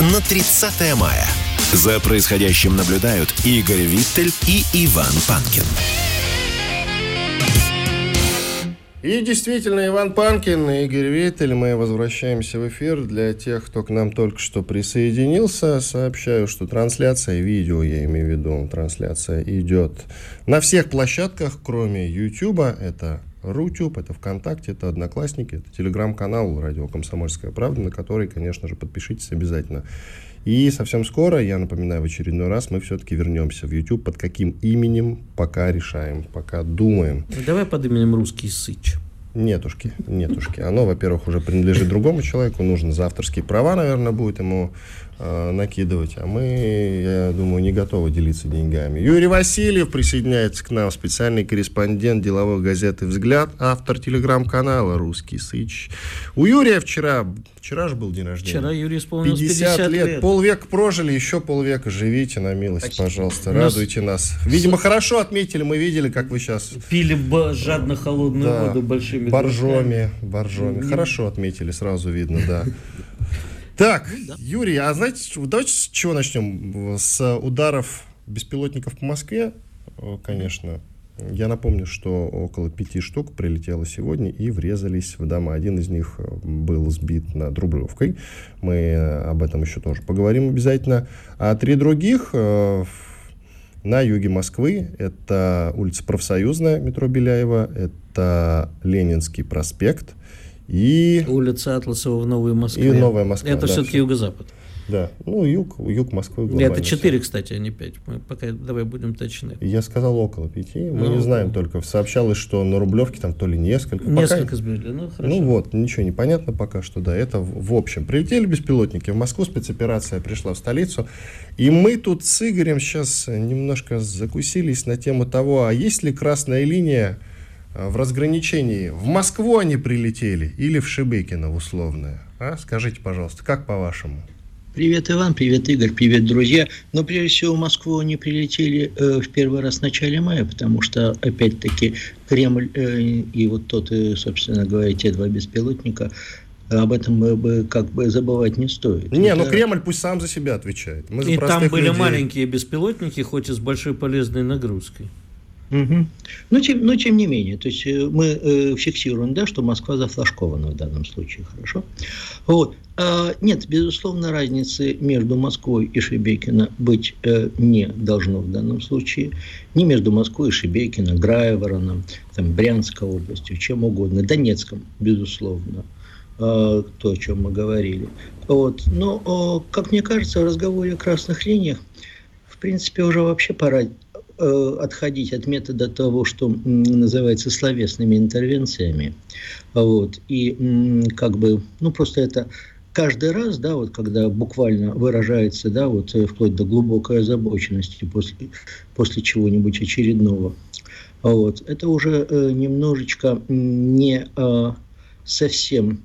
на 30 мая. За происходящим наблюдают Игорь Виттель и Иван Панкин. И действительно, Иван Панкин и Игорь Виттель, мы возвращаемся в эфир. Для тех, кто к нам только что присоединился, сообщаю, что трансляция, видео я имею в виду, трансляция идет на всех площадках, кроме YouTube. Это Рутюб, это ВКонтакте, это Одноклассники, это телеграм-канал «Радио Комсомольская правда», на который, конечно же, подпишитесь обязательно. И совсем скоро, я напоминаю в очередной раз, мы все-таки вернемся в YouTube. Под каким именем пока решаем, пока думаем. Давай под именем «Русский Сыч». Нетушки, нетушки. Оно, во-первых, уже принадлежит другому человеку, нужно за авторские права, наверное, будет ему накидывать. А мы, я думаю, не готовы делиться деньгами. Юрий Васильев присоединяется к нам, специальный корреспондент деловой газеты «Взгляд», автор телеграм-канала «Русский Сыч». У Юрия вчера, вчера же был день рождения. Вчера Юрий исполнилось 50, 50 лет. лет. Полвека прожили, еще полвека живите на милость, Спасибо. пожалуйста, Нас- радуйте нас. Видимо, хорошо отметили, мы видели, как вы сейчас Пили жадно холодную да, воду большими боржоми, боржоми. Хорошо отметили, сразу видно, да. Так, Юрий, а знаете, давайте с чего начнем? С ударов беспилотников по Москве, О, конечно. Я напомню, что около пяти штук прилетело сегодня и врезались в дома. Один из них э, был сбит над Рублевкой. Мы э, об этом еще тоже поговорим обязательно. А три других э, на юге Москвы. Это улица Профсоюзная, метро Беляева. Это Ленинский проспект. И, Улица Атласова в Новой Москве. и Новая Москва. Это да, все-таки юго-запад. Да, ну юг, юг Москвы. глобально Это. 4, кстати, а не 5. Мы пока давай будем точны. Я сказал около пяти. Мы Ну, не знаем только. Сообщалось, что на Рублевке там то ли несколько. Пока- Несколько сбили. Ну, хорошо. Ну вот, ничего не понятно пока что, да, это в, в общем. Прилетели беспилотники в Москву, спецоперация пришла в столицу, и мы тут с Игорем сейчас немножко закусились на тему того, а есть ли красная линия в разграничении, в Москву они прилетели или в Шебекино в условное? А? Скажите, пожалуйста, как по-вашему? Привет, Иван, привет, Игорь, привет, друзья. Но прежде всего в Москву они прилетели э, в первый раз в начале мая, потому что, опять-таки, Кремль э, и вот тот, э, собственно говоря, те два беспилотника, э, об этом бы, бы как бы забывать не стоит. Не, ну Это- Кремль пусть сам за себя отвечает. Мы за И там были людей. маленькие беспилотники, хоть и с большой полезной нагрузкой. Мгм. Но, тем, но тем не менее, то есть э, мы э, фиксируем, да, что Москва зафлажкована в данном случае, хорошо? Вот. А, нет, безусловно, разницы между Москвой и Шебекино быть э, не должно в данном случае. Ни между Москвой и Шебекино, Граевороном, там, Брянской областью, чем угодно, Донецком, безусловно. А, то, о чем мы говорили. Вот. Но, как мне кажется, в разговоре о красных линиях, в принципе, уже вообще пора отходить от метода того, что называется словесными интервенциями. Вот. И как бы, ну, просто это каждый раз, да, вот когда буквально выражается, да, вот э, вплоть до глубокой озабоченности после, после чего-нибудь очередного, вот, это уже э, немножечко не э, совсем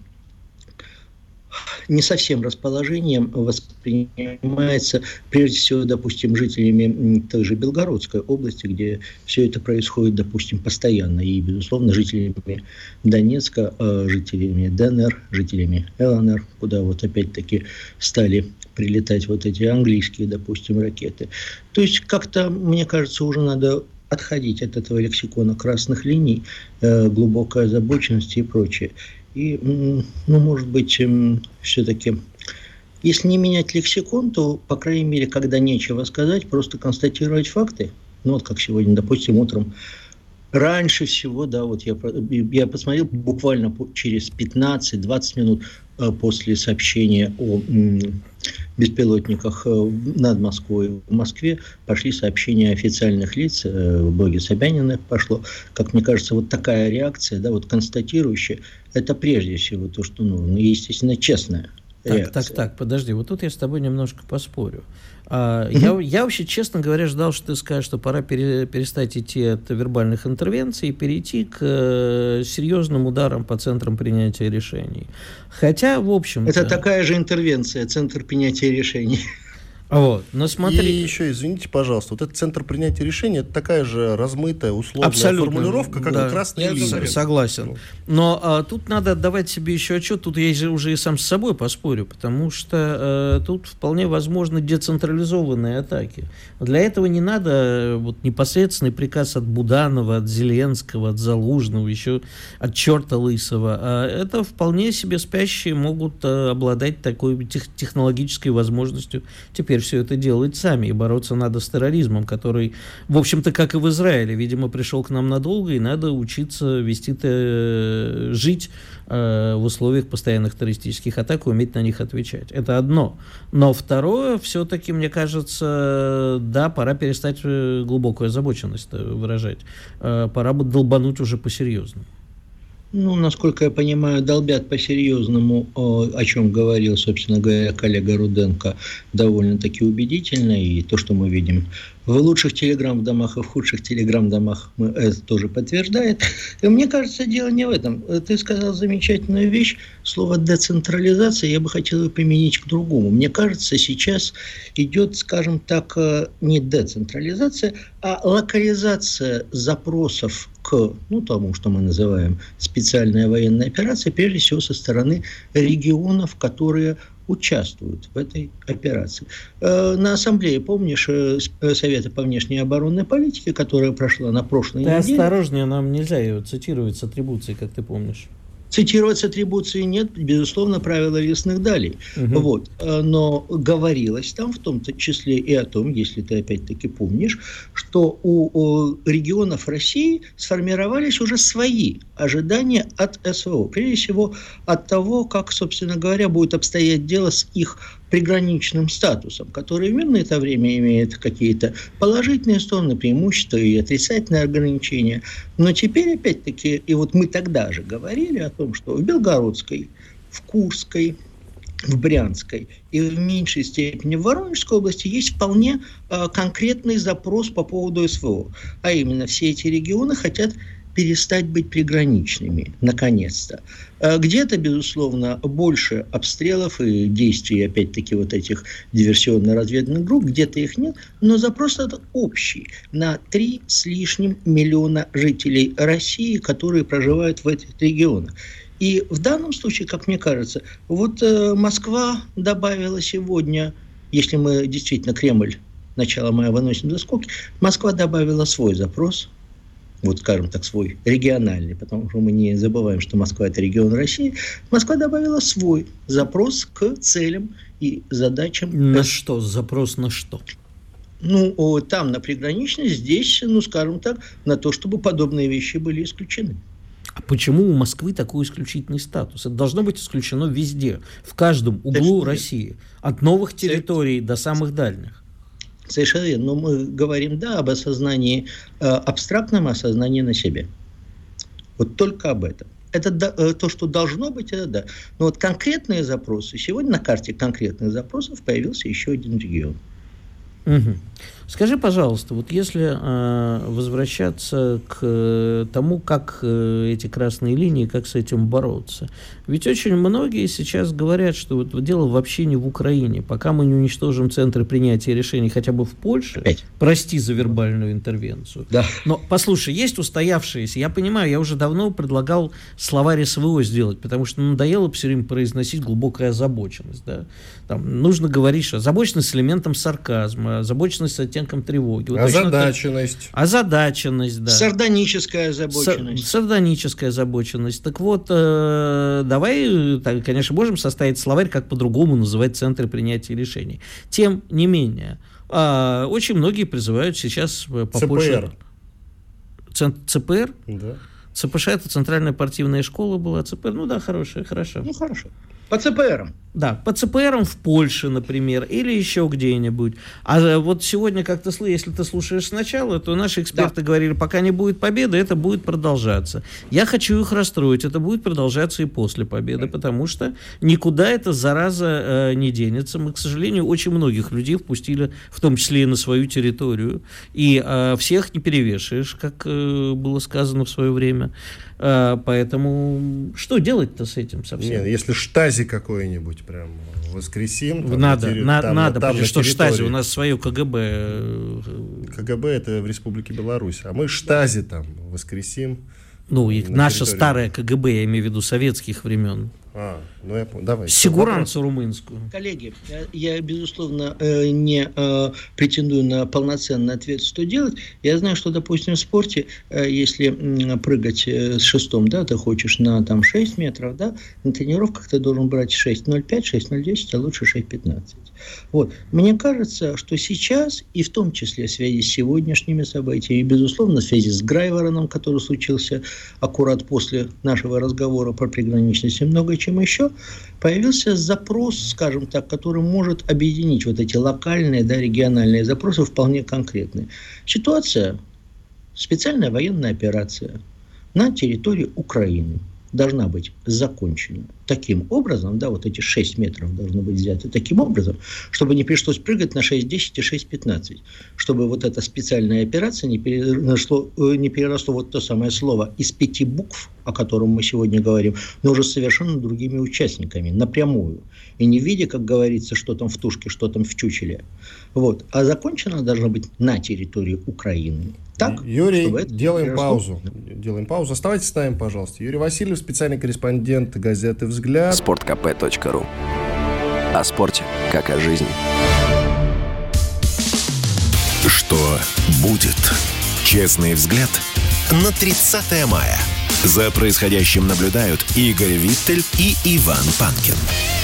не совсем расположением воспринимается, прежде всего, допустим, жителями той же Белгородской области, где все это происходит, допустим, постоянно, и, безусловно, жителями Донецка, э, жителями ДНР, жителями ЛНР, куда вот опять-таки стали прилетать вот эти английские, допустим, ракеты. То есть как-то, мне кажется, уже надо отходить от этого лексикона красных линий, э, глубокой озабоченности и прочее. И, ну, может быть, все-таки, если не менять лексикон, то, по крайней мере, когда нечего сказать, просто констатировать факты. Ну, вот как сегодня, допустим, утром Раньше всего, да, вот я, я посмотрел буквально через 15-20 минут э, после сообщения о беспилотниках э, над Москвой. В Москве пошли сообщения официальных лиц, э, в блоге Собянина пошло. Как мне кажется, вот такая реакция, да, вот констатирующая, это прежде всего то, что нужно, и, естественно, честная. Так, реакция. так, так, подожди, вот тут я с тобой немножко поспорю. А, я, я вообще, честно говоря, ждал, что ты скажешь, что пора пере, перестать идти от вербальных интервенций и перейти к э, серьезным ударам по центрам принятия решений. Хотя, в общем... Это такая же интервенция, центр принятия решений. Вот, но смотри. И еще, извините, пожалуйста, вот этот центр принятия решений, это такая же размытая, условная Абсолютно, формулировка, как да. и красная Я линия. Согласен. Но а, тут надо отдавать себе еще отчет, тут я же уже и сам с собой поспорю, потому что а, тут вполне возможны децентрализованные атаки. Для этого не надо э, вот, непосредственный приказ от Буданова, от Зеленского, от Залужного, еще от черта Лысого. А это вполне себе спящие могут а, обладать такой тех, технологической возможностью теперь все это делать сами, и бороться надо с терроризмом, который, в общем-то, как и в Израиле, видимо, пришел к нам надолго, и надо учиться вести э, жить э, в условиях постоянных террористических атак и уметь на них отвечать. Это одно. Но второе, все-таки, мне кажется, да, пора перестать э, глубокую озабоченность выражать. Пора бы долбануть уже по-серьезному. Ну, насколько я понимаю, долбят по-серьезному, о чем говорил, собственно говоря, коллега Руденко, довольно-таки убедительно. И то, что мы видим в лучших телеграм-домах и в худших телеграм-домах, это тоже подтверждает. И мне кажется, дело не в этом. Ты сказал замечательную вещь, слово децентрализация, я бы хотел его применить к другому. Мне кажется, сейчас идет, скажем так, э, не децентрализация, а локализация запросов к ну, тому, что мы называем специальная военная операция, прежде всего со стороны регионов, которые участвуют в этой операции. Э, на ассамблее, помнишь, э, э, Совета по внешней оборонной политике, которая прошла на прошлой ты неделе... Ты осторожнее, нам нельзя ее цитировать с атрибуцией, как ты помнишь. Цитировать с атрибуцией нет, безусловно, правила лесных далей. Угу. Вот. Но говорилось там в том числе и о том, если ты опять-таки помнишь, что у, у регионов России сформировались уже свои ожидания от СВО. Прежде всего от того, как, собственно говоря, будет обстоять дело с их приграничным статусом, который мирное это время имеет какие-то положительные стороны, преимущества и отрицательные ограничения. Но теперь, опять-таки, и вот мы тогда же говорили о том, что в Белгородской, в Курской, в Брянской и в меньшей степени в Воронежской области есть вполне э, конкретный запрос по поводу СВО. А именно, все эти регионы хотят перестать быть приграничными, наконец-то. А где-то, безусловно, больше обстрелов и действий, опять-таки, вот этих диверсионно-разведных групп, где-то их нет, но запрос этот общий на три с лишним миллиона жителей России, которые проживают в этих регионах. И в данном случае, как мне кажется, вот э, Москва добавила сегодня, если мы действительно Кремль начало мая выносим за скобки, Москва добавила свой запрос – вот скажем так, свой региональный, потому что мы не забываем, что Москва – это регион России, Москва добавила свой запрос к целям и задачам. На что? Запрос на что? Ну, там на приграничность, здесь, ну, скажем так, на то, чтобы подобные вещи были исключены. А почему у Москвы такой исключительный статус? Это должно быть исключено везде, в каждом углу России, от новых территорий до самых дальних. Совершенно верно. Но мы говорим, да, об осознании, э, абстрактном осознании на себе. Вот только об этом. Это э, то, что должно быть, это да. Но вот конкретные запросы, сегодня на карте конкретных запросов появился еще один регион. Угу. Скажи, пожалуйста, вот если э, возвращаться к тому, как э, эти красные линии, как с этим бороться, ведь очень многие сейчас говорят, что вот дело вообще не в Украине, пока мы не уничтожим центры принятия решений хотя бы в Польше, Опять. прости за вербальную интервенцию. Да. Но послушай, есть устоявшиеся, я понимаю, я уже давно предлагал словарь СВО сделать, потому что надоело все время произносить глубокая озабоченность, да. Там нужно говорить, что озабоченность с элементом сарказма, озабоченность с оттенком тревоги. Вот озадаченность. Так, озадаченность, да. Сардоническая озабоченность. Сар, сардоническая озабоченность. Так вот, э, давай, так, конечно, можем составить словарь, как по-другому называть центры принятия решений. Тем не менее, э, очень многие призывают сейчас э, побольше... ЦПР. ЦПР? Да. ЦПШ это центральная партийная школа была, ЦПР, ну да, хорошая, хорошо. Ну хорошо. По ЦПРам. Да, по ЦПРам в Польше, например, или еще где-нибудь. А э, вот сегодня, как ты, если ты слушаешь сначала, то наши эксперты да. говорили, пока не будет победы, это будет продолжаться. Я хочу их расстроить, это будет продолжаться и после победы, потому что никуда эта зараза э, не денется. Мы, к сожалению, очень многих людей впустили, в том числе и на свою территорию, и э, всех не перевешаешь, как э, было сказано в свое время. Э, поэтому что делать-то с этим совсем? Нет, если штази какой-нибудь прям воскресим. Там, надо, на, на, там, надо, там, что штази, у нас свое КГБ. КГБ это в Республике Беларусь, а мы штази там воскресим. Ну, и наша старая КГБ, я имею в виду советских времен. А, ну я понял. Давай. Сигуранцу румынскую. Коллеги, я, я безусловно, э, не э, претендую на полноценный ответ, что делать. Я знаю, что, допустим, в спорте, э, если прыгать с шестом, да, ты хочешь на там 6 метров, да, на тренировках ты должен брать 6.05, 6.010, а лучше 6.15. Вот. Мне кажется, что сейчас, и в том числе в связи с сегодняшними событиями, и, безусловно, в связи с Грайвороном, который случился аккурат после нашего разговора про приграничность и многое чем еще, появился запрос, скажем так, который может объединить вот эти локальные, да, региональные запросы вполне конкретные. Ситуация, специальная военная операция на территории Украины – должна быть закончена таким образом, да, вот эти 6 метров должны быть взяты таким образом, чтобы не пришлось прыгать на 6.10 и 6.15, чтобы вот эта специальная операция не переросло, э, не переросло вот то самое слово из пяти букв, о котором мы сегодня говорим, но уже совершенно другими участниками, напрямую. И не в виде, как говорится, что там в тушке, что там в чучеле. Вот. А закончена должна быть на территории Украины так? Юрий, делаем паузу. Делаем паузу. Оставайтесь с нами, пожалуйста. Юрий Васильев, специальный корреспондент газеты «Взгляд». Спорткп.ру О спорте, как о жизни. Что будет? Честный взгляд на 30 мая. За происходящим наблюдают Игорь Виттель и Иван Панкин.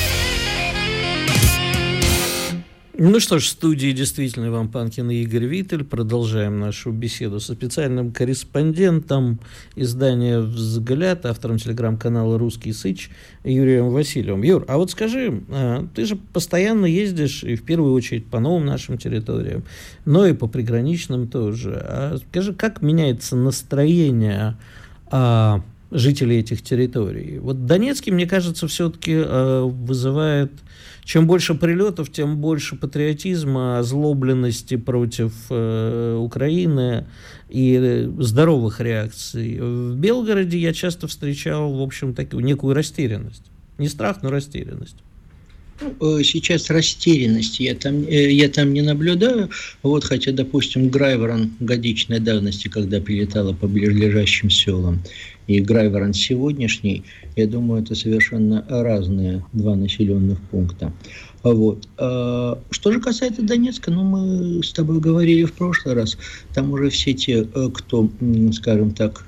Ну что ж, в студии действительно Иван Панкин и Игорь Виттель. Продолжаем нашу беседу со специальным корреспондентом издания «Взгляд», автором телеграм-канала «Русский Сыч» Юрием Васильевым. Юр, а вот скажи, а, ты же постоянно ездишь, и в первую очередь по новым нашим территориям, но и по приграничным тоже. А скажи, как меняется настроение а, жителей этих территорий? Вот Донецкий, мне кажется, все-таки а, вызывает чем больше прилетов, тем больше патриотизма, озлобленности против э, Украины и здоровых реакций. В Белгороде я часто встречал, в общем, такую некую растерянность. Не страх, но растерянность. Ну, э, сейчас растерянности я там, э, я там не наблюдаю. Вот, хотя, допустим, Грайворон годичной давности, когда прилетала по ближайшим селам, и Грайворон сегодняшний, я думаю, это совершенно разные два населенных пункта. Вот. А, что же касается Донецка, ну, мы с тобой говорили в прошлый раз, там уже все те, э, кто, скажем так,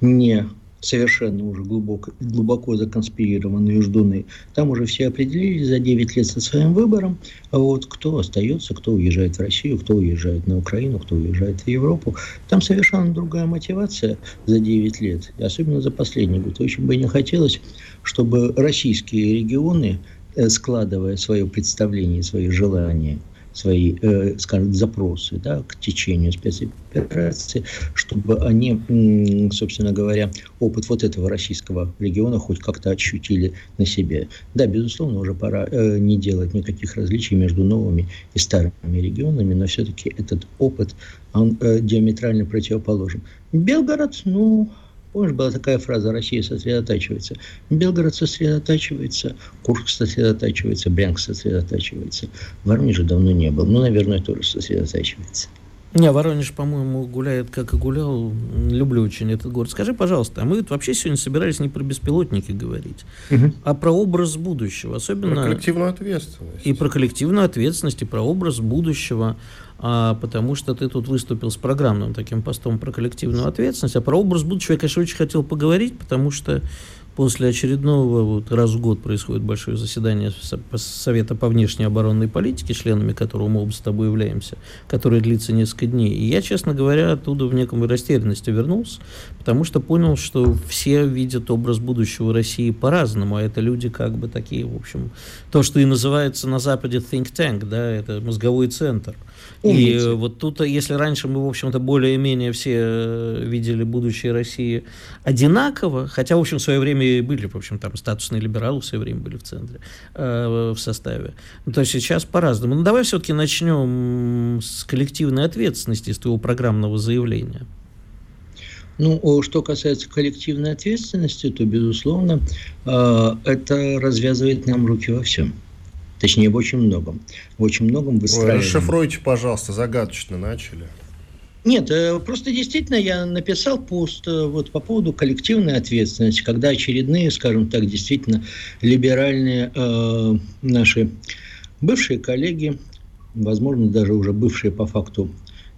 не совершенно уже глубоко, глубоко законспирированные ждуны, там уже все определились за 9 лет со своим выбором, а вот кто остается, кто уезжает в Россию, кто уезжает на Украину, кто уезжает в Европу. Там совершенно другая мотивация за 9 лет, особенно за последний год. Очень бы не хотелось, чтобы российские регионы, э, складывая свое представление, свои желания – свои, э, скажем, запросы да, к течению спецоперации, чтобы они, собственно говоря, опыт вот этого российского региона хоть как-то ощутили на себе. Да, безусловно, уже пора э, не делать никаких различий между новыми и старыми регионами, но все-таки этот опыт, он э, диаметрально противоположен. Белгород, ну, Помнишь, была такая фраза «Россия сосредотачивается». Белгород сосредотачивается, Курск сосредотачивается, Брянск сосредотачивается. В Воронеже давно не был. Ну, наверное, тоже сосредотачивается. Не, Воронеж, по-моему, гуляет, как и гулял. Люблю очень этот город. Скажи, пожалуйста, а мы вообще сегодня собирались не про беспилотники говорить, угу. а про образ будущего. Особенно... Про коллективную ответственность. И про коллективную ответственность, и про образ будущего а, потому что ты тут выступил с программным таким постом про коллективную ответственность, а про образ будущего я, конечно, очень хотел поговорить, потому что после очередного, вот раз в год происходит большое заседание Совета по внешней оборонной политике, членами которого мы оба с тобой являемся, которое длится несколько дней. И я, честно говоря, оттуда в неком растерянности вернулся, потому что понял, что все видят образ будущего России по-разному, а это люди как бы такие, в общем, то, что и называется на Западе think tank, да, это мозговой центр. Умницы. И вот тут, если раньше мы, в общем-то, более-менее все э, видели будущее России одинаково, хотя, в общем, в свое время были, в общем, там статусные либералы в свое время были в центре, э, в составе, то сейчас по-разному. Ну, давай все-таки начнем с коллективной ответственности, с твоего программного заявления. Ну, что касается коллективной ответственности, то, безусловно, э, это развязывает нам руки во всем. Точнее, в очень многом. В очень многом выстраиваем. Ой, расшифруйте, пожалуйста, загадочно начали. Нет, э, просто действительно я написал пост э, вот по поводу коллективной ответственности, когда очередные, скажем так, действительно либеральные э, наши бывшие коллеги, возможно, даже уже бывшие по факту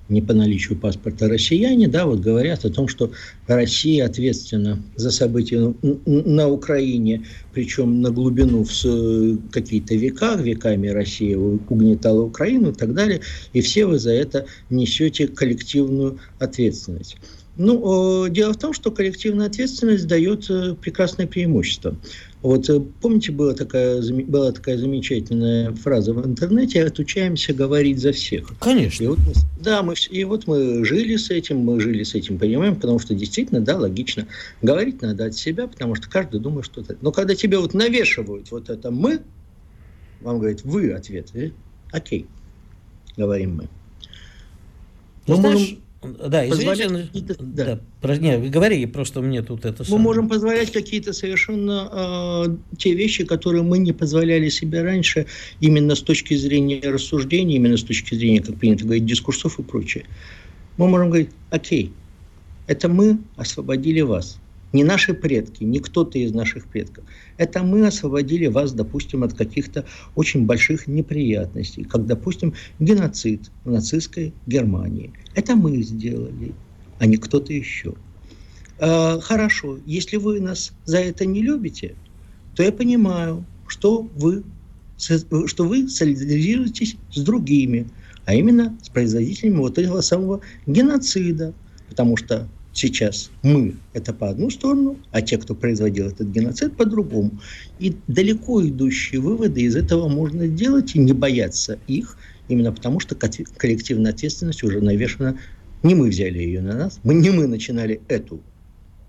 не по наличию паспорта россияне, да, вот говорят о том, что Россия ответственна за события на Украине, причем на глубину в какие-то века, веками Россия угнетала Украину и так далее, и все вы за это несете коллективную ответственность. Ну, дело в том, что коллективная ответственность дает э, прекрасное преимущество. Вот э, помните, была такая, была такая замечательная фраза в интернете «отучаемся говорить за всех». Конечно. И вот, да, мы, и вот мы жили с этим, мы жили с этим, понимаем, потому что действительно, да, логично. Говорить надо от себя, потому что каждый думает что-то. Но когда тебе вот навешивают вот это «мы», вам говорят «вы» ответ, окей, говорим мы. Мы знаешь, можем да, извините, да. Да, не, говори, просто мне тут это... Мы самое. можем позволять какие-то совершенно э, те вещи, которые мы не позволяли себе раньше, именно с точки зрения рассуждений, именно с точки зрения, как принято говорить, дискурсов и прочее. Мы можем говорить, окей, это мы освободили вас, не наши предки, не кто-то из наших предков. Это мы освободили вас, допустим, от каких-то очень больших неприятностей, как, допустим, геноцид в нацистской Германии. Это мы сделали, а не кто-то еще. А, хорошо, если вы нас за это не любите, то я понимаю, что вы, что вы солидаризируетесь с другими, а именно с производителями вот этого самого геноцида, потому что сейчас мы – это по одну сторону, а те, кто производил этот геноцид, по другому. И далеко идущие выводы из этого можно делать и не бояться их, именно потому что коллективная ответственность уже навешена. Не мы взяли ее на нас, мы, не мы начинали эту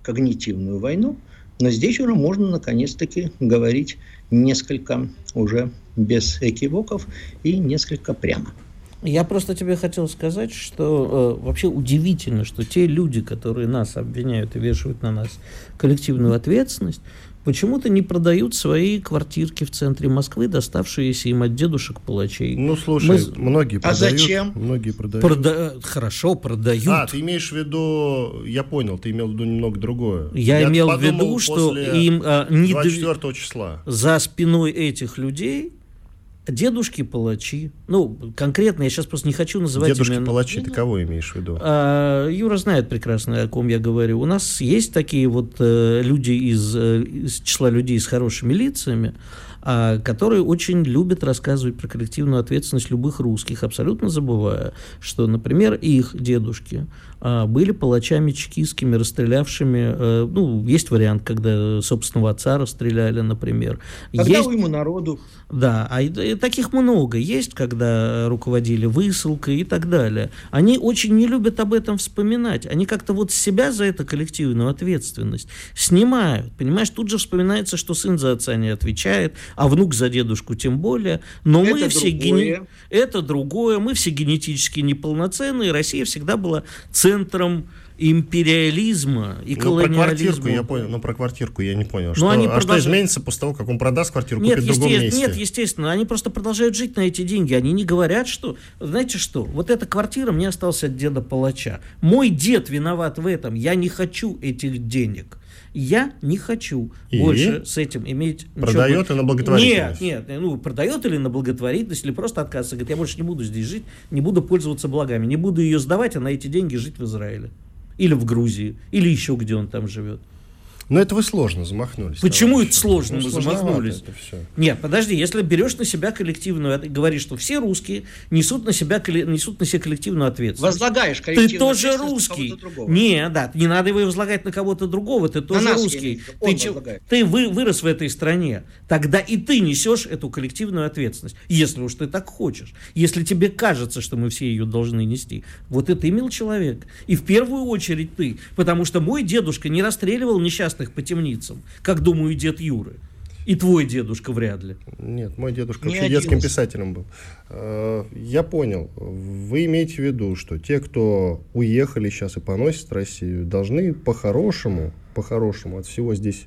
когнитивную войну, но здесь уже можно наконец-таки говорить несколько уже без экивоков и несколько прямо. Я просто тебе хотел сказать, что э, вообще удивительно, что те люди, которые нас обвиняют и вешают на нас коллективную ответственность, почему-то не продают свои квартирки в центре Москвы, доставшиеся им от дедушек палачей. Ну, слушай, Мы... многие а продают. А зачем? Многие продают. Прода... Хорошо, продают. А, ты имеешь в виду, я понял, ты имел в виду немного другое. Я, я имел в виду, что им а, не 24 числа. За спиной этих людей Дедушки-палачи. Ну, конкретно я сейчас просто не хочу называть Дедушки-палачи, ты кого имеешь в виду? А, Юра знает прекрасно, о ком я говорю. У нас есть такие вот э, люди из, э, из числа людей с хорошими лицами, а, которые очень любят рассказывать про коллективную ответственность любых русских, абсолютно забывая, что, например, их дедушки были палачами чекистскими, расстрелявшими, э, ну, есть вариант, когда собственного отца расстреляли, например. Когда есть, ему народу. Да, а и, и таких много. Есть, когда руководили высылкой и так далее. Они очень не любят об этом вспоминать. Они как-то вот себя за эту коллективную ответственность снимают. Понимаешь, тут же вспоминается, что сын за отца не отвечает, а внук за дедушку тем более. Но это мы все гене... Это другое. Мы все генетически неполноценные. Россия всегда была центром империализма и ну, колониализма. Про квартирку я понял, но про квартирку я не понял. Что, они а продолж... что изменится после того, как он продаст квартиру, нет, купит в другом месте? Нет, естественно, они просто продолжают жить на эти деньги. Они не говорят, что, знаете что, вот эта квартира мне осталась от деда палача. Мой дед виноват в этом, я не хочу этих денег. Я не хочу и? больше с этим иметь... Продает ничего. и на благотворительность? Нет, нет, ну, продает или на благотворительность, или просто отказывается. Говорит, я больше не буду здесь жить, не буду пользоваться благами, не буду ее сдавать, а на эти деньги жить в Израиле. Или в Грузии, или еще где он там живет. Но это вы сложно замахнулись. Почему товарищи? это сложно ну, мы замахнулись? Это все. Нет, подожди, если берешь на себя коллективную, говоришь, что все русские несут на себя несут на себя коллективную ответственность. Возлагаешь коллективную Ты тоже русский. Не, да, не надо его возлагать на кого-то другого, ты тоже на нас, русский. Ты, ты вы, вырос в этой стране, тогда и ты несешь эту коллективную ответственность, если уж ты так хочешь. Если тебе кажется, что мы все ее должны нести. Вот это имел человек. И в первую очередь ты. Потому что мой дедушка не расстреливал несчастных по темницам, как, думаю, дед Юры. И твой дедушка вряд ли. Нет, мой дедушка не вообще детским писателем был. Э, я понял. Вы имеете в виду, что те, кто уехали сейчас и поносят Россию, должны по-хорошему, по-хорошему от всего здесь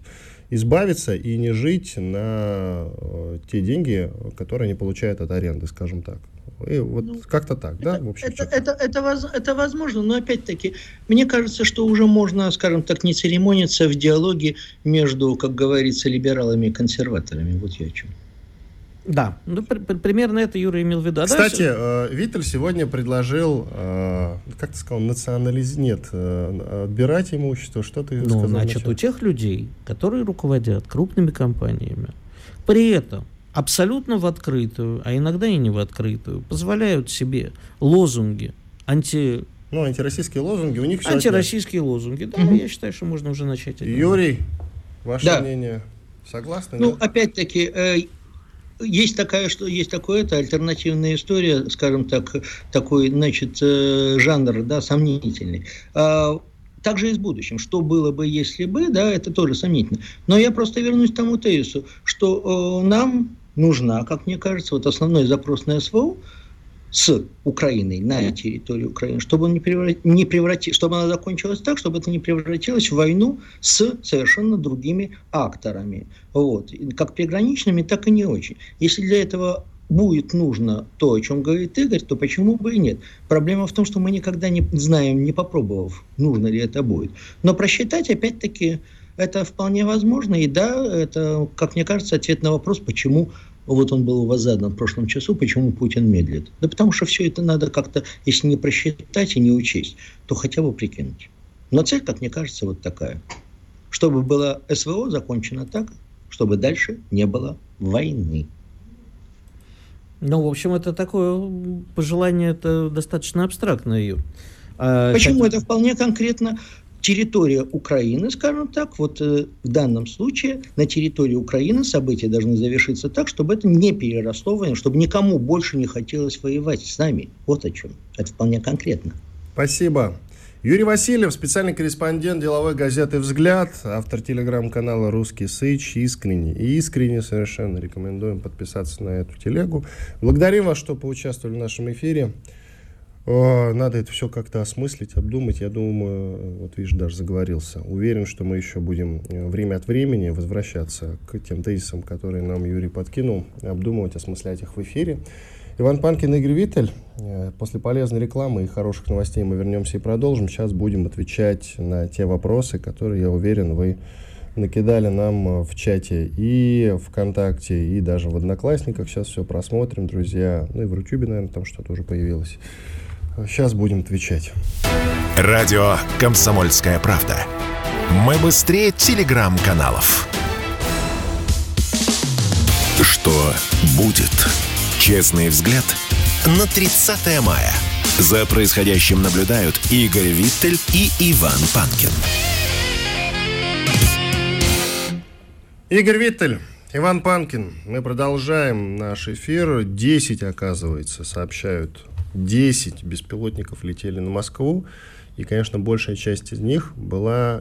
избавиться и не жить на э, те деньги, которые они получают от аренды, скажем так. И вот ну, как-то так, это, да, в общем? Это, это, это, это возможно, но опять-таки, мне кажется, что уже можно, скажем так, не церемониться в диалоге между, как говорится, либералами и консерваторами. Вот я о чем. Да, ну, при, примерно это Юра имел в виду. А Кстати, дальше... э, Виттель сегодня предложил, э, как ты сказал, национализировать, нет, э, отбирать имущество, что ты ну, сказал? значит, у тех людей, которые руководят крупными компаниями, при этом абсолютно в открытую, а иногда и не в открытую, позволяют себе лозунги анти... Ну, антироссийские лозунги, у них все Антироссийские отнять. лозунги, да, угу. я считаю, что можно уже начать. Юрий, ваше да. мнение согласны? Ну, опять-таки, э, есть такая, что есть такое, это альтернативная история, скажем так, такой, значит, э, жанр, да, сомнительный. А, также и с будущим. Что было бы, если бы, да, это тоже сомнительно. Но я просто вернусь к тому тезису, что э, нам нужна, как мне кажется, вот основной запрос на СВО с Украиной на территории Украины, чтобы, он не, преврат... не преврати... чтобы она закончилась так, чтобы это не превратилось в войну с совершенно другими акторами. Вот. Как приграничными, так и не очень. Если для этого будет нужно то, о чем говорит Игорь, то почему бы и нет? Проблема в том, что мы никогда не знаем, не попробовав, нужно ли это будет. Но просчитать, опять-таки, это вполне возможно. И да, это, как мне кажется, ответ на вопрос, почему вот он был у вас задан в прошлом часу, почему Путин медлит. Да потому что все это надо как-то, если не просчитать и не учесть, то хотя бы прикинуть. Но цель, как мне кажется, вот такая. Чтобы было СВО закончено так, чтобы дальше не было войны. Ну, в общем, это такое пожелание, это достаточно абстрактное, Юр. А, Почему? Как... Это вполне конкретно территория Украины, скажем так, вот э, в данном случае на территории Украины события должны завершиться так, чтобы это не переросло, чтобы никому больше не хотелось воевать с нами. Вот о чем. Это вполне конкретно. Спасибо. Юрий Васильев, специальный корреспондент деловой газеты «Взгляд», автор телеграм-канала «Русский Сыч», искренне и искренне совершенно рекомендуем подписаться на эту телегу. Благодарим вас, что поучаствовали в нашем эфире. Надо это все как-то осмыслить, обдумать. Я думаю, вот видишь, даже заговорился. Уверен, что мы еще будем э, время от времени возвращаться к тем тезисам, которые нам Юрий подкинул, обдумывать, осмыслять их в эфире. Иван Панкин Игорь Виттель. Э, после полезной рекламы и хороших новостей мы вернемся и продолжим. Сейчас будем отвечать на те вопросы, которые, я уверен, вы накидали нам э, в чате и ВКонтакте, и даже в Одноклассниках. Сейчас все просмотрим, друзья. Ну и в Рутюбе, наверное, там что-то уже появилось. Сейчас будем отвечать. Радио «Комсомольская правда». Мы быстрее телеграм-каналов. Что будет? Честный взгляд на 30 мая. За происходящим наблюдают Игорь Виттель и Иван Панкин. Игорь Виттель, Иван Панкин. Мы продолжаем наш эфир. 10, оказывается, сообщают. 10 беспилотников летели на Москву. И, конечно, большая часть из них была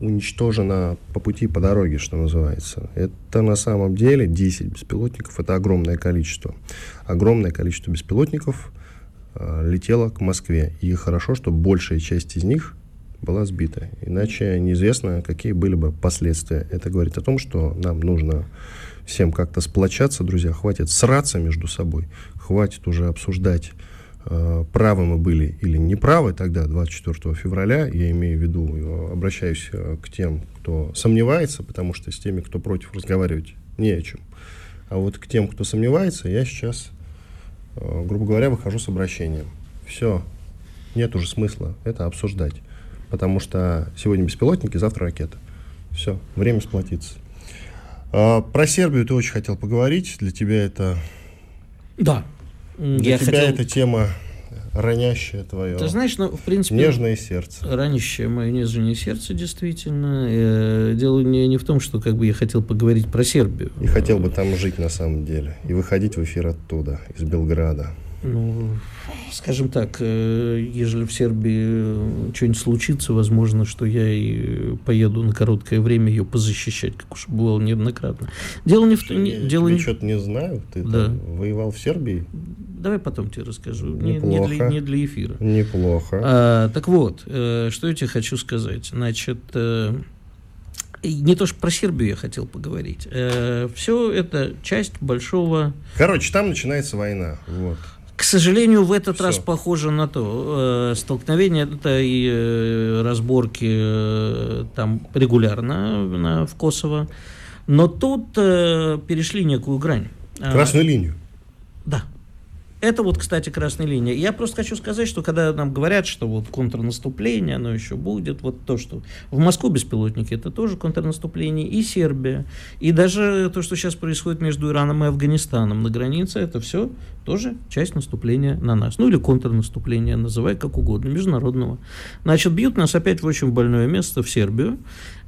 уничтожена по пути, по дороге, что называется. Это на самом деле 10 беспилотников, это огромное количество. Огромное количество беспилотников э, летело к Москве. И хорошо, что большая часть из них была сбита. Иначе неизвестно, какие были бы последствия. Это говорит о том, что нам нужно всем как-то сплочаться, друзья. Хватит сраться между собой. Хватит уже обсуждать правы мы были или неправы тогда, 24 февраля, я имею в виду, э, обращаюсь э, к тем, кто сомневается, потому что с теми, кто против, разговаривать не о чем. А вот к тем, кто сомневается, я сейчас, грубо говоря, выхожу с обращением. Все, нет уже смысла это обсуждать, потому что сегодня беспилотники, завтра ракеты. Все, время сплотиться. Про Сербию ты очень хотел поговорить. Для тебя это... Да. Для Я тебя хотел... эта тема ранящее твое. Ты знаешь, ну, в принципе... Нежное сердце. Ранящее мое нежное сердце, действительно. Э, Дело не, не в том, что как бы я хотел поговорить про Сербию. И хотел бы там жить на самом деле. И выходить в эфир оттуда, из Белграда. Ну, скажем так, э, ежели в Сербии э, что-нибудь случится, возможно, что я и поеду на короткое время ее позащищать, как уж бывало неоднократно. Дело не в том... Я Дело не... что-то не знаю. Ты Да. воевал в Сербии? Давай потом тебе расскажу. Не, не Неплохо. для, не для эфира. Неплохо. А, так вот, э, что я тебе хочу сказать. Значит, не то, что про Сербию я хотел поговорить. все это часть большого... Короче, там начинается война. Вот. К сожалению, в этот Всё. раз похоже на то. Э, столкновения это и э, разборки э, там регулярно на, в Kosovo. Но тут перешли некую грань. А, Красную линию. Да. Это вот, кстати, красная линия. Я просто хочу сказать, что когда нам говорят, что вот контрнаступление, оно еще будет, вот то, что в Москву беспилотники, это тоже контрнаступление, и Сербия, и даже то, что сейчас происходит между Ираном и Афганистаном на границе, это все тоже часть наступления на нас. Ну или контрнаступление, называй как угодно, международного. Значит, бьют нас опять в очень больное место, в Сербию.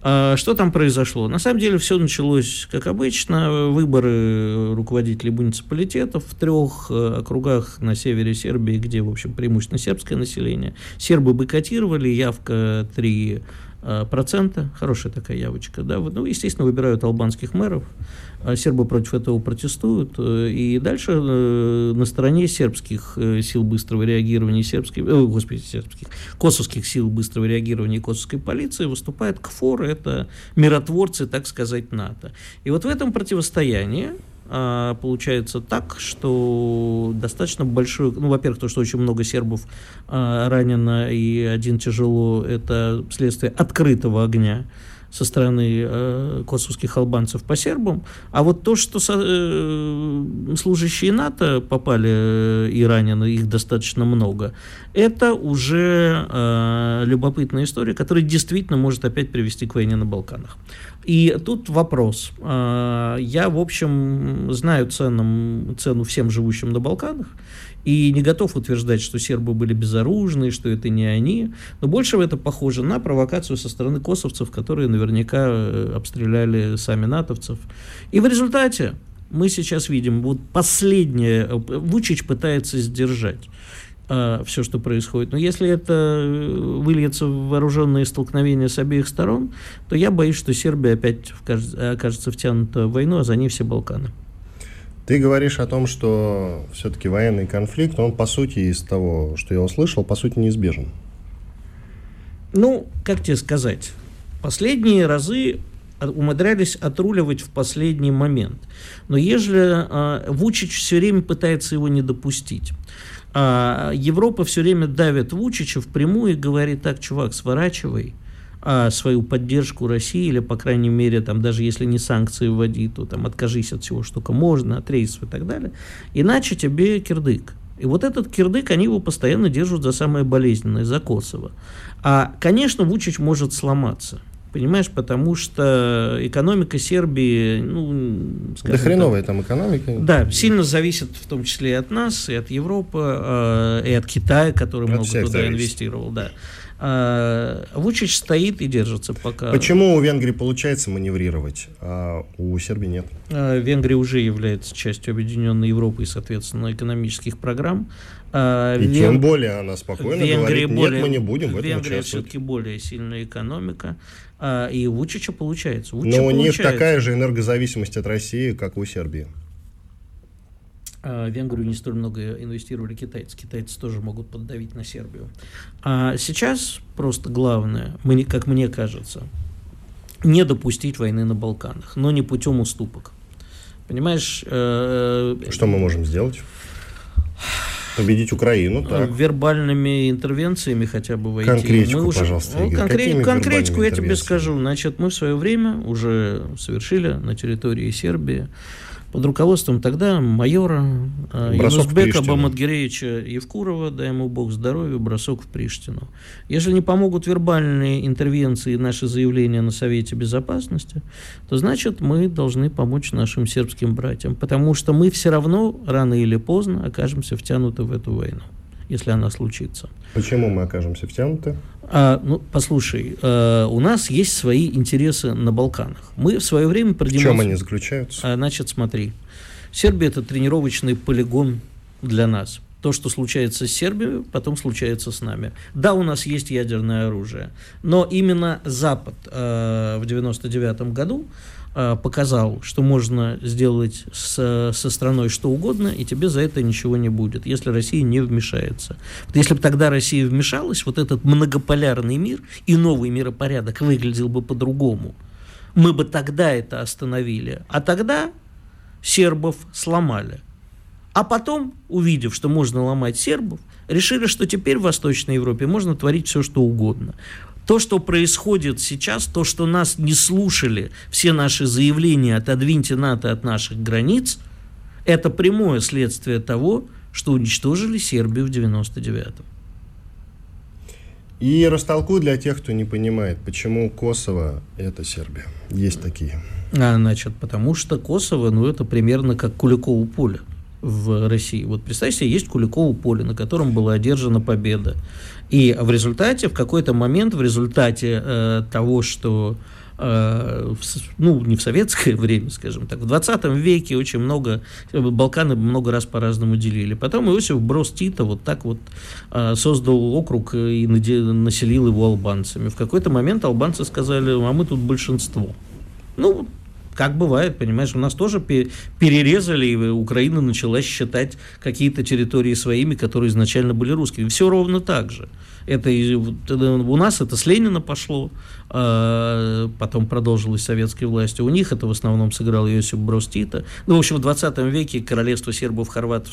А Что там произошло? На самом деле все началось, как обычно, выборы руководителей муниципалитетов в трех э, округах на севере Сербии, где, в общем, преимущественно сербское население. Сербы бойкотировали, явка 3 э, процента, хорошая такая явочка, да, ну, естественно, выбирают албанских мэров, а сербы против этого протестуют, э, и дальше э, на стороне сербских э, сил быстрого реагирования, сербских, э, господи, сербских, косовских сил быстрого реагирования и косовской полиции выступает КФОР, это миротворцы, так сказать, НАТО. И вот в этом противостоянии а, получается так, что достаточно большой, ну, во-первых, то, что очень много сербов а, ранено и один тяжело, это следствие открытого огня со стороны э, косовских албанцев по сербам, а вот то, что со- э, служащие НАТО попали э, и ранены, их достаточно много, это уже э, любопытная история, которая действительно может опять привести к войне на Балканах. И тут вопрос. А, Я, в общем, знаю ценом, цену всем живущим на Балканах, и не готов утверждать, что сербы были безоружны, что это не они. Но больше это похоже на провокацию со стороны косовцев, которые наверняка э, обстреляли сами натовцев. И в результате мы сейчас видим, вот последнее, э, Вучич пытается сдержать все, что происходит. Но если это э, выльется в вооруженные столкновения с обеих сторон, то я боюсь, что Сербия опять окажется втянута в войну, а за ней все Балканы. Ты говоришь о том, что все-таки военный конфликт, он, по сути, из того, что я услышал, по сути, неизбежен. Ну, как тебе сказать, последние разы умудрялись отруливать в последний момент. Но ежели э, Вучич все время пытается его не допустить, а Европа все время давит Вучича впрямую и говорит, так, чувак, сворачивай а, свою поддержку России, или, по крайней мере, там, даже если не санкции вводи, то там откажись от всего, что только можно, от рейсов и так далее, иначе тебе кирдык. И вот этот кирдык, они его постоянно держат за самое болезненное, за Косово. А, конечно, Вучич может сломаться. Понимаешь, потому что экономика Сербии, ну, Да скажем так, хреновая там экономика. да, сильно зависит в том числе и от нас, и от Европы, э, и от Китая, который От много туда зависит. инвестировал, да. А, Вучич стоит и держится пока. Почему у Венгрии получается маневрировать, а у Сербии нет? А, Венгрия уже является частью Объединенной Европы и, соответственно, экономических программ. А, И Вен- тем более она спокойно Венгрия говорит, более, нет, мы не будем в этом Венгрия участвовать. все-таки более сильная экономика, а, и у Вучича получается. Вучича Но у них получается. такая же энергозависимость от России, как у Сербии. А, В Венгрию не столь много инвестировали китайцы. Китайцы тоже могут поддавить на Сербию. А сейчас просто главное, мне, как мне кажется, не допустить войны на Балканах, но не путем уступок. Понимаешь, э, Что мы можем сделать? Победить Украину, так. вербальными интервенциями хотя бы войти. Конкретику, пожалуйста, Ну, Игорь. конкрет- Какими конкретику я тебе скажу. Значит, мы в свое время уже совершили на территории Сербии под руководством тогда майора Янусбека Бамадгиреевича Евкурова, дай ему Бог здоровья, бросок в Приштину. Если не помогут вербальные интервенции и наши заявления на Совете Безопасности, то значит мы должны помочь нашим сербским братьям, потому что мы все равно рано или поздно окажемся втянуты в эту войну если она случится. Почему мы окажемся втянуты? А, ну, послушай, э, у нас есть свои интересы на Балканах. Мы в свое время продемонстрировали... В чем они заключаются? А, значит, смотри. Сербия – это тренировочный полигон для нас. То, что случается с Сербией, потом случается с нами. Да, у нас есть ядерное оружие, но именно Запад э, в 99 году показал, что можно сделать с, со страной что угодно, и тебе за это ничего не будет, если Россия не вмешается. Вот если бы тогда Россия вмешалась, вот этот многополярный мир и новый миропорядок выглядел бы по-другому. Мы бы тогда это остановили. А тогда сербов сломали. А потом, увидев, что можно ломать сербов, решили, что теперь в Восточной Европе можно творить все, что угодно то, что происходит сейчас, то, что нас не слушали, все наши заявления «отодвиньте НАТО от наших границ», это прямое следствие того, что уничтожили Сербию в 99-м. И растолкуй для тех, кто не понимает, почему Косово – это Сербия. Есть такие. А, значит, потому что Косово, ну, это примерно как Куликово поле в России. Вот представьте себе, есть Куликово поле, на котором была одержана победа. И в результате, в какой-то момент, в результате э, того, что э, ну, не в советское время, скажем так, в 20 веке очень много, Балканы много раз по-разному делили. Потом Иосиф Брос Тита вот так вот э, создал округ и населил его албанцами. В какой-то момент албанцы сказали, а мы тут большинство. Ну, как бывает, понимаешь, у нас тоже перерезали, и Украина начала считать какие-то территории своими, которые изначально были русскими. Все ровно так же. Это, у нас это с Ленина пошло, а потом продолжилось советской властью. У них это в основном сыграл Иосиф Брос Тита. Ну, в общем, в 20 веке королевство сербов, хорватов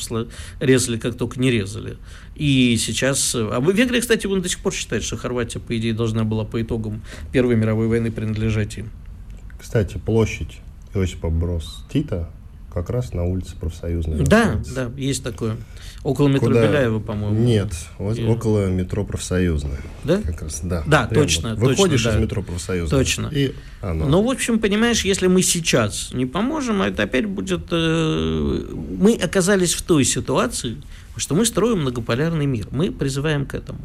резали как только не резали. И сейчас... А в Венгрии, кстати, он до сих пор считает, что Хорватия, по идее, должна была по итогам Первой мировой войны принадлежать им. Кстати, площадь Иосипа Брос Тита как раз на улице Профсоюзной. Да, да, есть такое. Около метро Куда... Беляева, по-моему. Нет, вот и... около метро Профсоюзная. Да? Как раз, да. Да, прямо. точно. Выходишь точно, из да. метро Профсоюзная. Точно. И оно. Ну, в общем, понимаешь, если мы сейчас не поможем, это опять будет... Э, мы оказались в той ситуации, что мы строим многополярный мир. Мы призываем к этому.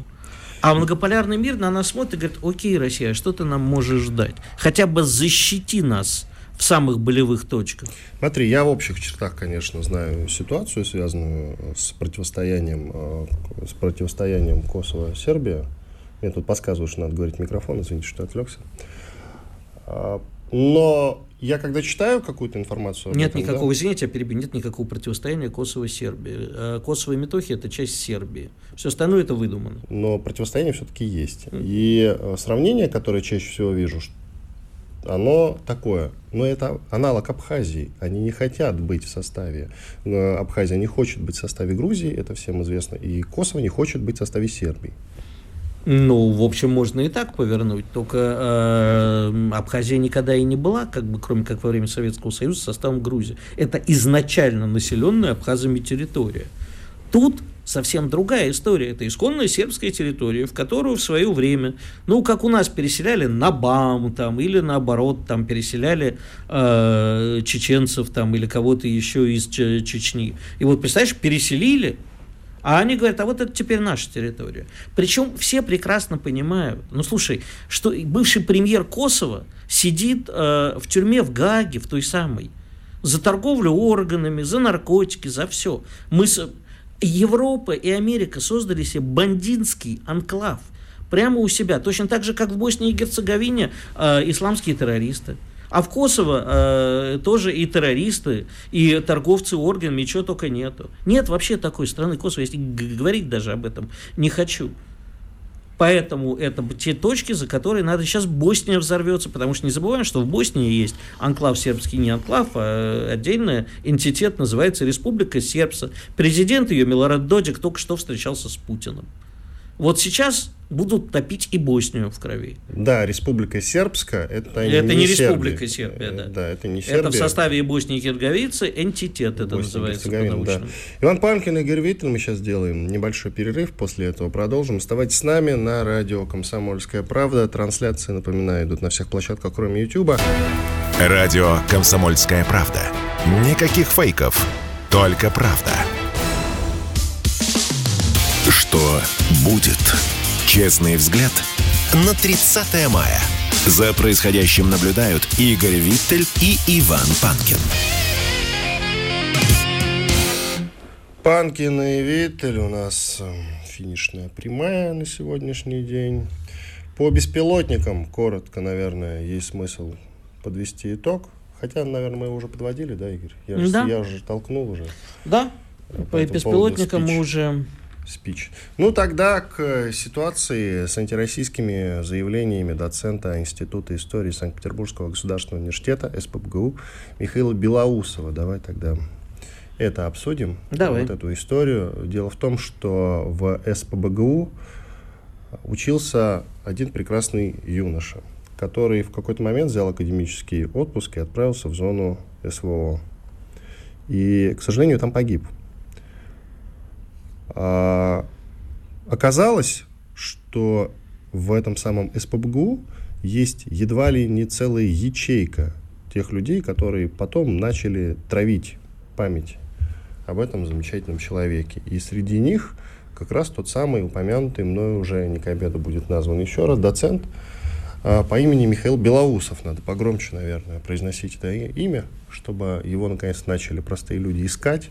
А многополярный мир на нас смотрит и говорит, окей, Россия, что ты нам можешь дать? Хотя бы защити нас в самых болевых точках. Смотри, я в общих чертах, конечно, знаю ситуацию, связанную с противостоянием, э, с противостоянием Косово-Сербия. Мне тут подсказывают, что надо говорить микрофон, извините, что отвлекся. Но я когда читаю какую-то информацию... Нет этом, никакого, да? извините, я перебью, нет никакого противостояния Косово-Сербии. Э, Косово и Метохия – это часть Сербии. Все остальное – это выдумано. Но противостояние все-таки есть. И э, сравнение, которое чаще всего вижу, оно такое. Но это аналог Абхазии. Они не хотят быть в составе. Э, Абхазия не хочет быть в составе Грузии, это всем известно. И Косово не хочет быть в составе Сербии. Ну, в общем, можно и так повернуть. Только э, Абхазия никогда и не была, как бы, кроме как во время Советского Союза, составом Грузии. Это изначально населенная абхазами территория. Тут совсем другая история. Это исконная сербская территория, в которую в свое время, ну, как у нас переселяли на БАМ, там, или наоборот, там, переселяли э, чеченцев, там, или кого-то еще из Чечни. И вот, представляешь, переселили, а они говорят, а вот это теперь наша территория. Причем все прекрасно понимают, ну слушай, что бывший премьер Косово сидит э, в тюрьме в Гаге, в той самой, за торговлю органами, за наркотики, за все. Мы с... Европа и Америка создали себе бандитский анклав прямо у себя, точно так же, как в Боснии и Герцеговине э, исламские террористы. А в Косово э, тоже и террористы, и торговцы органами, и чего только нету. Нет вообще такой страны Косово, если говорить даже об этом не хочу. Поэтому это те точки, за которые надо сейчас Босния взорвется, потому что не забываем, что в Боснии есть анклав сербский, не анклав, а отдельный энтитет, называется Республика Сербса. Президент ее, Милорад Додик, только что встречался с Путиным. Вот сейчас будут топить и Боснию в крови. Да, Республика Сербская это, это не, не Республика Сербия, да. да. Это не Сербия. Это в составе Боснии и Герговицы энтитет это Боснии называется да. Иван Панкин и Игорь Виттель, мы сейчас сделаем небольшой перерыв, после этого продолжим. Оставайтесь с нами на радио «Комсомольская правда». Трансляции, напоминаю, идут на всех площадках, кроме YouTube. Радио «Комсомольская правда». Никаких фейков, только правда. Что будет? Честный взгляд на 30 мая. За происходящим наблюдают Игорь Виттель и Иван Панкин. Панкин и Виттель у нас эм, финишная прямая на сегодняшний день. По беспилотникам, коротко, наверное, есть смысл подвести итог. Хотя, наверное, мы уже подводили, да, Игорь? Я, да. Же, я уже толкнул уже. Да, по беспилотникам мы уже спич. Ну, тогда к ситуации с антироссийскими заявлениями доцента Института истории Санкт-Петербургского государственного университета СПБГУ Михаила Белоусова. Давай тогда это обсудим. Давай. Вот эту историю. Дело в том, что в СПБГУ учился один прекрасный юноша, который в какой-то момент взял академический отпуск и отправился в зону СВО. И, к сожалению, там погиб. А, оказалось, что в этом самом СПБГУ есть едва ли не целая ячейка тех людей, которые потом начали травить память об этом замечательном человеке. И среди них как раз тот самый упомянутый мной уже не к обеду будет назван еще раз доцент а, по имени Михаил Белоусов. Надо погромче, наверное, произносить это имя, чтобы его наконец начали простые люди искать,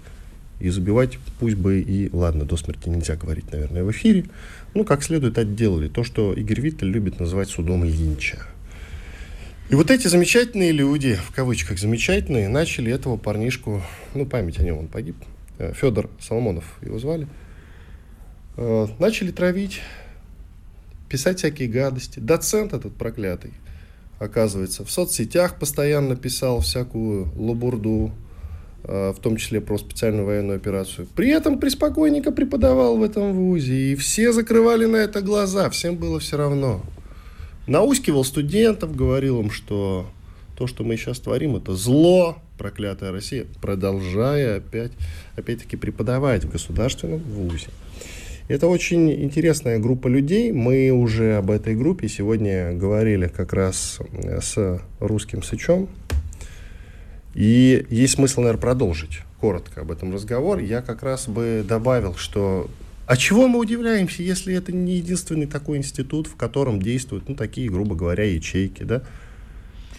и забивать пусть бы и, ладно, до смерти нельзя говорить, наверное, в эфире, ну, как следует отделали. То, что Игорь Виттель любит называть судом Линча. И вот эти замечательные люди, в кавычках замечательные, начали этого парнишку, ну, память о нем, он погиб, э, Федор Соломонов его звали, э, начали травить, писать всякие гадости. Доцент этот проклятый, оказывается, в соцсетях постоянно писал всякую лабурду, в том числе про специальную военную операцию. При этом приспокойненько преподавал в этом вузе, и все закрывали на это глаза, всем было все равно. Наускивал студентов, говорил им, что то, что мы сейчас творим, это зло, проклятая Россия, продолжая опять, опять-таки преподавать в государственном вузе. Это очень интересная группа людей. Мы уже об этой группе сегодня говорили как раз с русским сычом, и есть смысл, наверное, продолжить коротко об этом разговор. Я как раз бы добавил, что а чего мы удивляемся, если это не единственный такой институт, в котором действуют, ну, такие, грубо говоря, ячейки, да?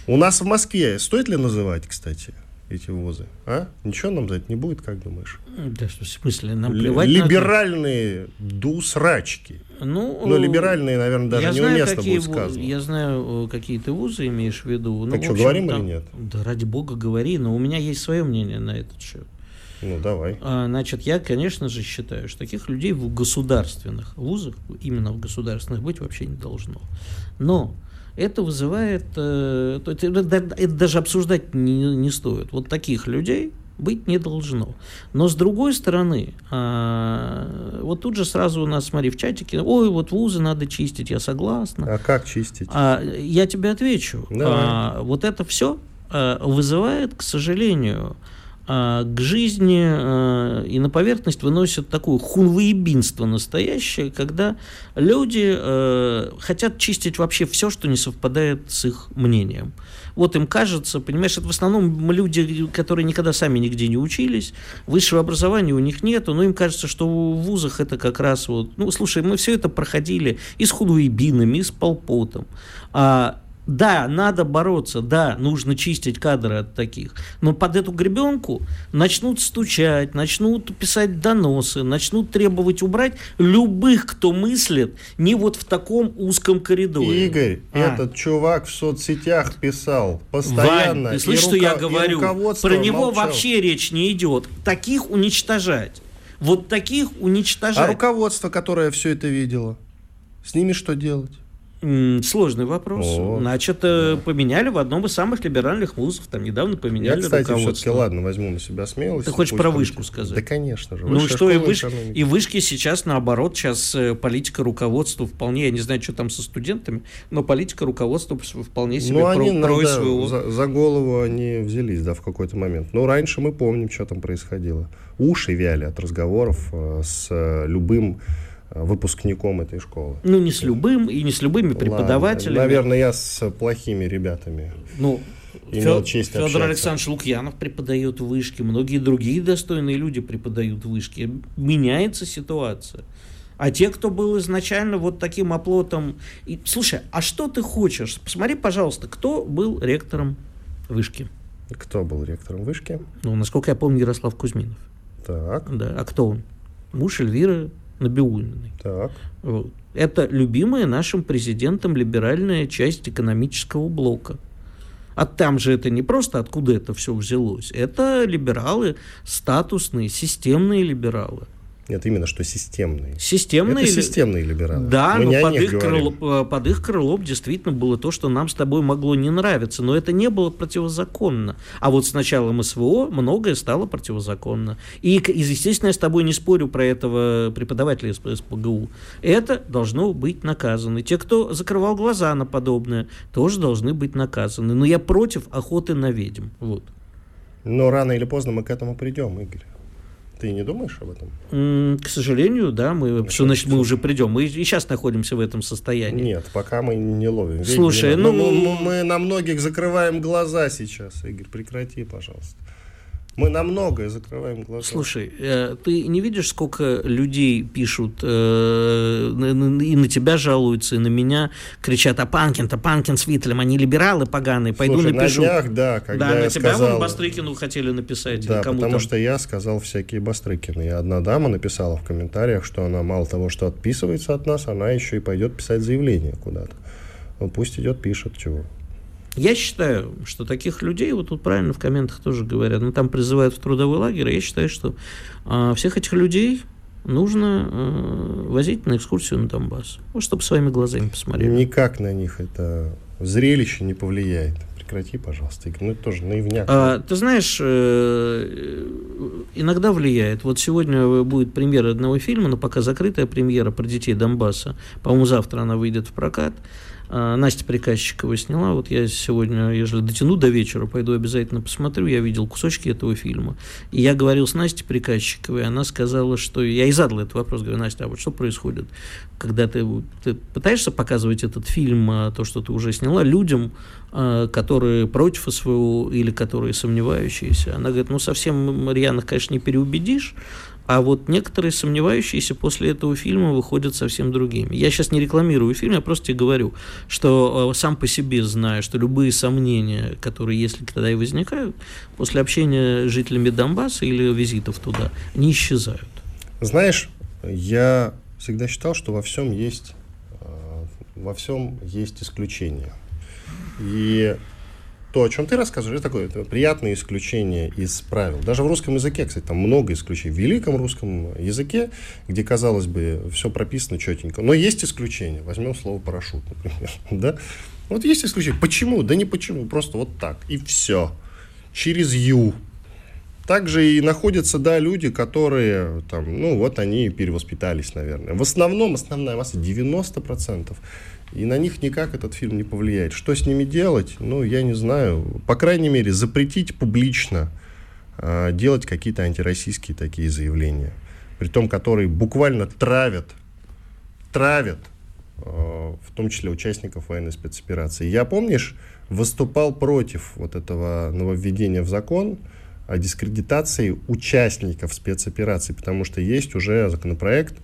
У нас в Москве, стоит ли называть, кстати, эти вузы? А? Ничего нам за это не будет, как думаешь? Да, в смысле, нам плевать Либеральные на... дусрачки. Ну, ну, либеральные, наверное, даже неуместно будет сказано. Я знаю, какие ты вузы имеешь в виду. Так ну, что, общем, говорим там, или нет? Да ради бога говори, но у меня есть свое мнение на этот счет. Ну, давай. А, значит, я, конечно же, считаю, что таких людей в государственных вузах, именно в государственных, быть вообще не должно. Но это вызывает... Э, это, это даже обсуждать не, не стоит. Вот таких людей быть не должно. Но с другой стороны, а, вот тут же сразу у нас, смотри, в чатике, ой, вот вузы надо чистить, я согласна. А как чистить? А, я тебе отвечу. А, вот это все а, вызывает, к сожалению, а, к жизни а, и на поверхность выносят такое хунвоебинство настоящее, когда люди а, хотят чистить вообще все, что не совпадает с их мнением вот им кажется, понимаешь, это в основном люди, которые никогда сами нигде не учились, высшего образования у них нету, но им кажется, что в вузах это как раз вот, ну, слушай, мы все это проходили и с худуебинами, и с полпотом, а да, надо бороться, да, нужно чистить кадры от таких. Но под эту гребенку начнут стучать, начнут писать доносы, начнут требовать убрать любых, кто мыслит не вот в таком узком коридоре. Игорь, а. этот чувак в соцсетях писал постоянно. Вань, ты слышишь, что я говорю? Про него молчал. вообще речь не идет. Таких уничтожать. Вот таких уничтожать. А руководство, которое все это видело, с ними что делать? Сложный вопрос. О, Значит, да. поменяли в одном из самых либеральных вузов. Там недавно поменяли Я, кстати, все-таки, ладно, возьму на себя смелость. Ты хочешь про вышку сказать? Да, конечно же. Ну что, и, выш... и вышки сейчас, наоборот, сейчас э, политика руководства вполне, я не знаю, что там со студентами, но политика руководства вполне себе ну, они про, про своего... За, за голову они взялись, да, в какой-то момент. Но раньше мы помним, что там происходило. Уши вяли от разговоров э, с э, любым выпускником этой школы. Ну, не с любым и не с любыми преподавателями. Ладно. Наверное, я с плохими ребятами. Ну, имел Фе- честь Федор общаться. Александрович Лукьянов преподает в вышке, многие другие достойные люди преподают в вышке. Меняется ситуация. А те, кто был изначально вот таким оплотом... И, слушай, а что ты хочешь? Посмотри, пожалуйста, кто был ректором вышки? Кто был ректором вышки? Ну, насколько я помню, Ярослав Кузьминов. Так. Да. А кто он? Муж Эльвиры Набиулиной. Так. Вот. Это любимая нашим президентом либеральная часть экономического блока. А там же это не просто откуда это все взялось. Это либералы, статусные, системные либералы. Нет, именно что системные. Системные. Это системные либералы. Да, Мы но под их, крыло, под их крылом действительно было то, что нам с тобой могло не нравиться, но это не было противозаконно. А вот с началом СВО многое стало противозаконно. И, естественно, я с тобой не спорю про этого преподавателя из СПГУ. Это должно быть наказано. Те, кто закрывал глаза на подобное, тоже должны быть наказаны. Но я против охоты на ведьм. Вот. Но рано или поздно мы к этому придем, Игорь. Ты не думаешь об этом? К сожалению, да. Мы, Нет, что значит мы уже придем? Мы и сейчас находимся в этом состоянии. Нет, пока мы не ловим. Слушай, ну... Мы, мы, мы на многих закрываем глаза сейчас, Игорь. Прекрати, пожалуйста. Мы на многое закрываем глаза. Слушай, э, ты не видишь, сколько людей пишут э, и на тебя жалуются, и на меня кричат, а Панкин-то, Панкин с Виттелем, они либералы поганые, пойду Слушай, напишу. на днях, да, когда да, я на тебя сказал... вон Бастрыкину хотели написать. Да, потому что я сказал всякие Бастрыкины. И одна дама написала в комментариях, что она мало того, что отписывается от нас, она еще и пойдет писать заявление куда-то. Ну пусть идет, пишет, чего. Я считаю, что таких людей, вот тут правильно в комментах тоже говорят, ну там призывают в трудовой лагерь, я считаю, что э, всех этих людей нужно э, возить на экскурсию на Донбасс, ну, чтобы своими глазами посмотреть. Никак на них это зрелище не повлияет. Прекрати, пожалуйста, Игорь. Ну, это тоже наивняк. А, ты знаешь, э, иногда влияет. Вот сегодня будет премьера одного фильма, но пока закрытая премьера про детей Донбасса. По-моему, завтра она выйдет в прокат. А, Настя Приказчикова сняла. Вот я сегодня, если дотяну до вечера, пойду обязательно посмотрю. Я видел кусочки этого фильма. И я говорил с Настей Приказчиковой, она сказала, что... Я и задал этот вопрос, говорю, Настя, а вот что происходит, когда ты, ты пытаешься показывать этот фильм, а, то, что ты уже сняла, людям, а, которые против СВО или которые сомневающиеся? Она говорит, ну, совсем рьяных, конечно, не переубедишь, а вот некоторые сомневающиеся после этого фильма выходят совсем другими. Я сейчас не рекламирую фильм, я просто тебе говорю, что э, сам по себе знаю, что любые сомнения, которые, если тогда и возникают, после общения с жителями Донбасса или визитов туда, не исчезают. Знаешь, я всегда считал, что во всем есть, э, во всем есть исключения. И то, о чем ты рассказываешь, это такое это приятное исключение из правил. Даже в русском языке, кстати, там много исключений. В великом русском языке, где, казалось бы, все прописано четенько. Но есть исключения. Возьмем слово парашют, например. да? Вот есть исключение. Почему? Да не почему, просто вот так. И все. Через «ю». Также и находятся, да, люди, которые, там, ну, вот они перевоспитались, наверное. В основном, основная масса, 90%, и на них никак этот фильм не повлияет. Что с ними делать? Ну, я не знаю. По крайней мере, запретить публично э, делать какие-то антироссийские такие заявления. При том, которые буквально травят, травят, э, в том числе участников военной спецоперации. Я, помнишь, выступал против вот этого нововведения в закон о дискредитации участников спецоперации, потому что есть уже законопроект,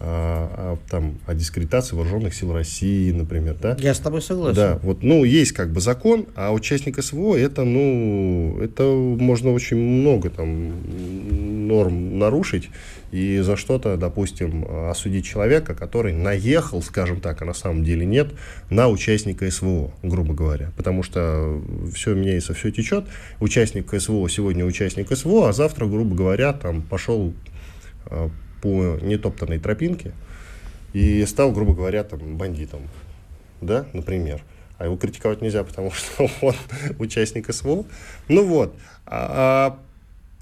а, а, там, о дискредитации вооруженных сил России, например, да? Я с тобой согласен. Да, вот, ну, есть как бы закон, а участник СВО, это, ну, это можно очень много там норм нарушить и за что-то, допустим, осудить человека, который наехал, скажем так, а на самом деле нет, на участника СВО, грубо говоря. Потому что все меняется, все течет. Участник СВО сегодня участник СВО, а завтра, грубо говоря, там пошел а, по нетоптанной тропинке и стал, грубо говоря, там, бандитом. да, например. А его критиковать нельзя, потому что он участник СВО. Ну вот. А, а,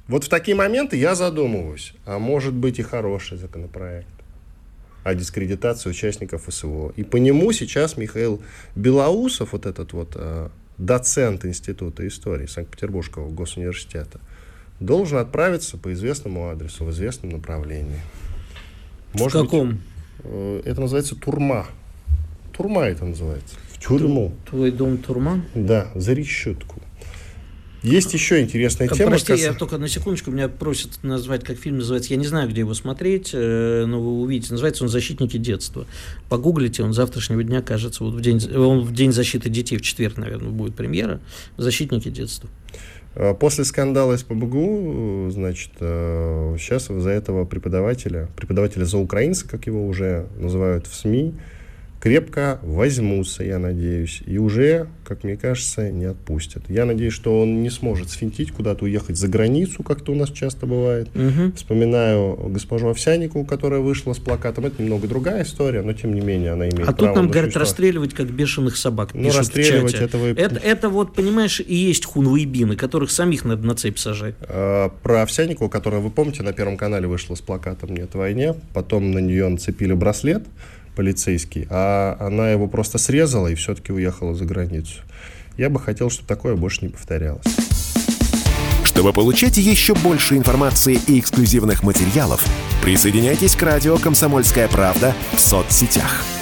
вот в такие моменты я задумываюсь, а может быть и хороший законопроект о дискредитации участников СВО. И по нему сейчас Михаил Белоусов, вот этот вот а, доцент Института истории Санкт-Петербургского госуниверситета, должен отправиться по известному адресу, в известном направлении. Может в каком? Быть, э, это называется турма. Турма это называется. В тюрьму. Твой дом турма? Да, за решетку. Есть еще интересная тема. Прости, кас... я только на секундочку, меня просят назвать, как фильм называется. Я не знаю, где его смотреть, э, но вы увидите. Называется он «Защитники детства». Погуглите, он завтрашнего дня, кажется, вот в день, он в день защиты детей, в четверг, наверное, будет премьера. «Защитники детства». А после скандала с ПБГУ, значит, сейчас э, из-за этого преподавателя, преподавателя за украинца, как его уже называют в СМИ, крепко возьмутся, я надеюсь, и уже, как мне кажется, не отпустят. Я надеюсь, что он не сможет свинтить, куда-то уехать за границу, как-то у нас часто бывает. Угу. Вспоминаю госпожу Овсяникову, которая вышла с плакатом. Это немного другая история, но тем не менее она имеет а право. А тут нам говорят расстреливать как бешеных собак. Ну, расстреливать этого... Это, это вот, понимаешь, и есть хунвейбины, которых самих надо на цепь сажать. А, про Овсяникову, которая, вы помните, на Первом канале вышла с плакатом «Нет войне», потом на нее нацепили браслет, полицейский, а она его просто срезала и все-таки уехала за границу. Я бы хотел, чтобы такое больше не повторялось. Чтобы получать еще больше информации и эксклюзивных материалов, присоединяйтесь к радио «Комсомольская правда» в соцсетях –